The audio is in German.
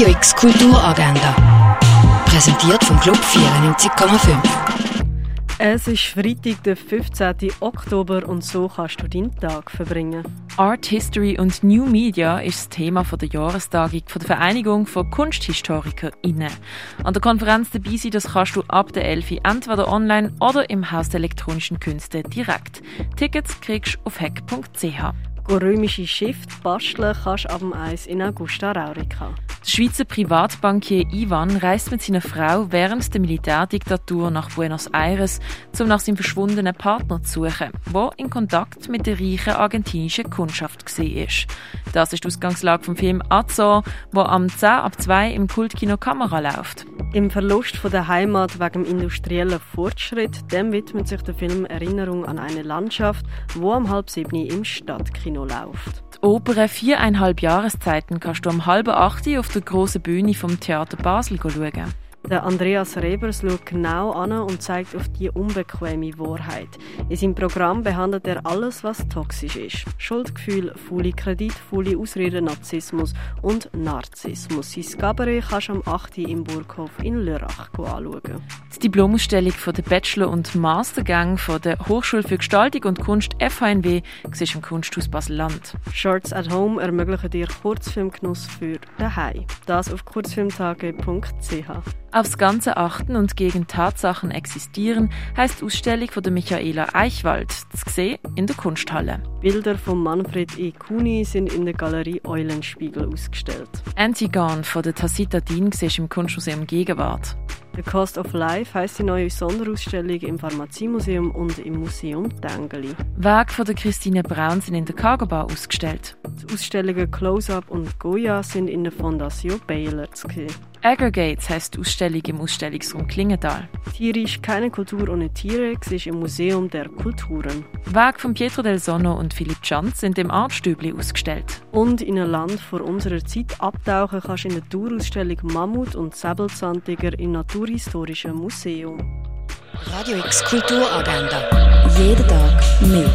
Radio X Kulturagenda. Präsentiert vom Club 94,5. Es ist Freitag, der 15. Oktober und so kannst du deinen Tag verbringen. Art History und New Media ist das Thema der Jahrestagung der Vereinigung von KunsthistorikerInnen. An der Konferenz dabei sein, das kannst du ab der 11 entweder online oder im Haus der elektronischen Künste direkt. Tickets kriegst du auf hack.ch. Römische Schiffe basteln kannst du ab dem 1 in Augusta Raurica. Der Schweizer Privatbankier Ivan reist mit seiner Frau während der Militärdiktatur nach Buenos Aires, um nach seinem verschwundenen Partner zu suchen, der in Kontakt mit der reichen argentinischen Kundschaft war. Das ist die Ausgangslage vom Film Azor, der am 10 ab 2 im Kultkino Kamera läuft. Im Verlust von der Heimat wegen dem industriellen Fortschritt, dem widmet sich der Film Erinnerung an eine Landschaft, wo am halb sieben im Stadtkino läuft. Die Oper «Viereinhalb Jahreszeiten» kannst du um halb acht auf der grossen Bühne vom Theater Basel schauen. Der Andreas Rebers schaut genau an und zeigt auf die unbequeme Wahrheit. In seinem Programm behandelt er alles, was toxisch ist. Schuldgefühl, faule Kredit, faule Ausreden, Narzissmus und Narzissmus. Sein Gabaret kannst du am 8. im Burghof in Lörrach anschauen. Die Diplomausstellung von der Bachelor- und Mastergang von der Hochschule für Gestaltung und Kunst FHNW siehst im Kunsthaus Basel-Land. Shorts at Home ermöglichen dir Kurzfilmgenuss für daheim. Das auf kurzfilmtage.ch. Aufs Ganze achten und gegen Tatsachen existieren heißt die Ausstellung von der Michaela Eichwald, zu sehen in der Kunsthalle. Bilder von Manfred E. Kuni sind in der Galerie Eulenspiegel ausgestellt. Antigone von der Tacita Dean siehst im Kunstmuseum Gegenwart. The Cost of Life heisst die neue Sonderausstellung im Pharmaziemuseum und im Museum Tengeli. Werke von der Christine Braun sind in der Cargo Bar ausgestellt. Die Ausstellungen Close-Up und Goya sind in der Fondation Baylor zu sehen. Aggregates heisst die Ausstellung im Ausstellungsraum Klingenthal. Tierisch keine Kultur ohne Tiere ist im Museum der Kulturen. Werke von Pietro del Sonno und Philipp Schanz sind im Artstübli ausgestellt. Und in ein Land vor unserer Zeit abtauchen kannst du in der Tourausstellung Mammut und Säbelzahntiger im Naturhistorischen Museum. Radio X Kulturagenda. Jeden Tag mehr.